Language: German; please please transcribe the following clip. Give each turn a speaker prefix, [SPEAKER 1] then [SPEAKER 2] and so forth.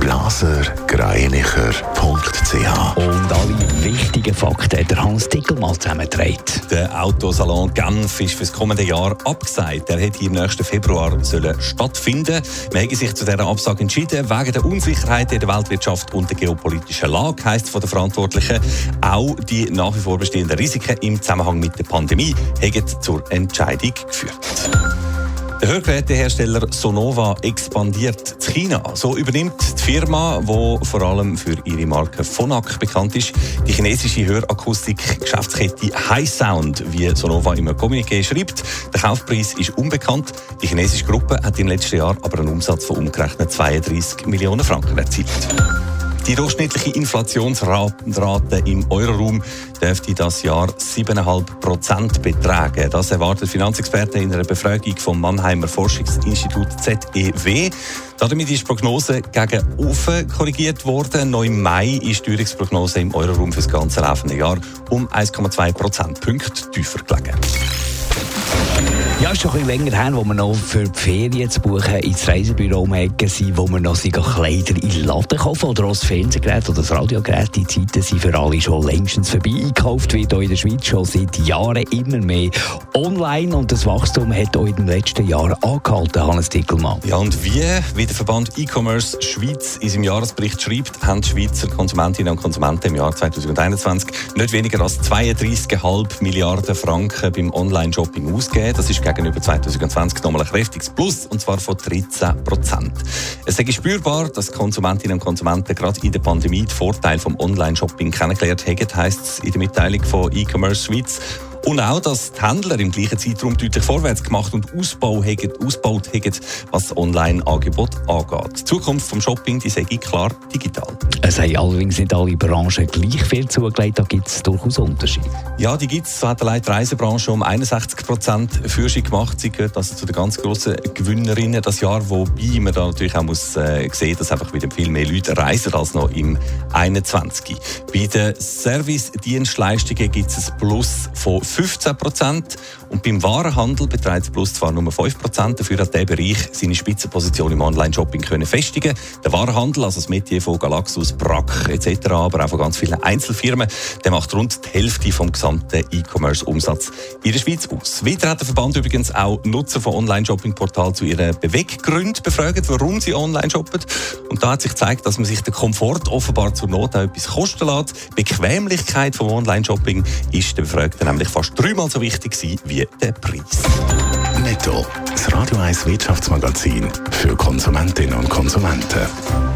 [SPEAKER 1] blasergreinicher.ch
[SPEAKER 2] Und alle wichtigen Fakten hat der Hans Dickelmann zusammengetragen.
[SPEAKER 3] Der Autosalon Genf ist für das kommende Jahr abgesagt. Er hätte im nächsten Februar sollen stattfinden Man hat sich zu dieser Absage entschieden, wegen der Unsicherheit in der Weltwirtschaft und der geopolitischen Lage, heisst von den Verantwortlichen. Auch die nach wie vor bestehenden Risiken im Zusammenhang mit der Pandemie haben zur Entscheidung geführt. Der Hörgerätehersteller Sonova expandiert in China. So übernimmt die Firma, die vor allem für ihre Marke Phonak bekannt ist, die chinesische Hörakustik-Geschäftskette High Sound, wie Sonova im Kommuniqué schreibt. Der Kaufpreis ist unbekannt. Die chinesische Gruppe hat im letzten Jahr aber einen Umsatz von umgerechnet 32 Millionen Franken erzielt. Die durchschnittliche Inflationsrate im Euroraum dürfte das Jahr 7,5 Prozent betragen. Das erwartet Finanzexperten in einer Befragung vom Mannheimer Forschungsinstitut ZEW. Damit ist die Prognose gegen offen korrigiert worden. Noch im Mai ist die Teuerungsprognose im Euroraum für das ganze laufende Jahr um 1,2 Prozentpunkte tiefer gelegen.
[SPEAKER 2] Ja, ist schon ein bisschen länger her, wo wir noch für die Ferien zu buchen ins Reisebüro sind, wo wir noch Kleider in den Laden kaufen oder auch das Fernsehgerät oder das Radiogerät. Die Zeiten sind für alle schon längstens vorbei. Gekauft wird auch in der Schweiz schon seit Jahren immer mehr online und das Wachstum hat auch in den letzten Jahren angehalten, Hannes Dickelmann.
[SPEAKER 3] Ja, und wie, wie der Verband E-Commerce Schweiz in seinem Jahresbericht schreibt, haben die Schweizer Konsumentinnen und Konsumenten im Jahr 2021 nicht weniger als 32,5 Milliarden Franken beim Online-Shopping ausgegeben. Das ist gegenüber 2020 nochmal ein kräftiges Plus, und zwar von 13 Prozent. Es ist spürbar, dass Konsumentinnen und Konsumenten gerade in der Pandemie den Vorteil vom Online-Shopping kennengelernt haben, heisst es in der Mitteilung von E-Commerce Schweiz. Und auch, dass die Händler im gleichen Zeitraum deutlich vorwärts gemacht und Ausbau haben, ausgebaut haben, was das Online-Angebot angeht. Die Zukunft des Shopping die ich klar digital.
[SPEAKER 2] Es haben allerdings nicht alle Branchen gleich viel zugelegt, da gibt es durchaus Unterschiede.
[SPEAKER 3] Ja, die gibt es. So hat die Reisebranche um 61 Prozent Führung gemacht. Sie gehört also zu den ganz grossen Gewinnerinnen das Jahr, wobei man da natürlich auch muss äh, sehen, dass einfach wieder viel mehr Leute reisen als noch im 21. Bei den Service-Dienstleistungen gibt es ein Plus von 15 Prozent. Und beim Warenhandel beträgt es Plus zwar nur 5 Prozent, dafür hat der Bereich seine Spitzenposition im Online-Shopping können festigen Der Warenhandel, also das Metier von Galaxus, Brack etc., aber auch von ganz vielen Einzelfirmen, der macht rund die Hälfte vom gesamten E-Commerce-Umsatz in der Schweiz aus. Weiter hat der Verband übrigens auch Nutzer von Online-Shopping-Portalen zu ihren Beweggründen befragt, warum sie online shoppen. Und da hat sich gezeigt, dass man sich den Komfort offenbar zur Not auch etwas kosten lässt. Bequemlichkeit vom Online-Shopping ist den Befragten nämlich fast dreimal so wichtig wie der Preis.
[SPEAKER 1] Netto, das Radio 1 Wirtschaftsmagazin für Konsumentinnen und Konsumenten.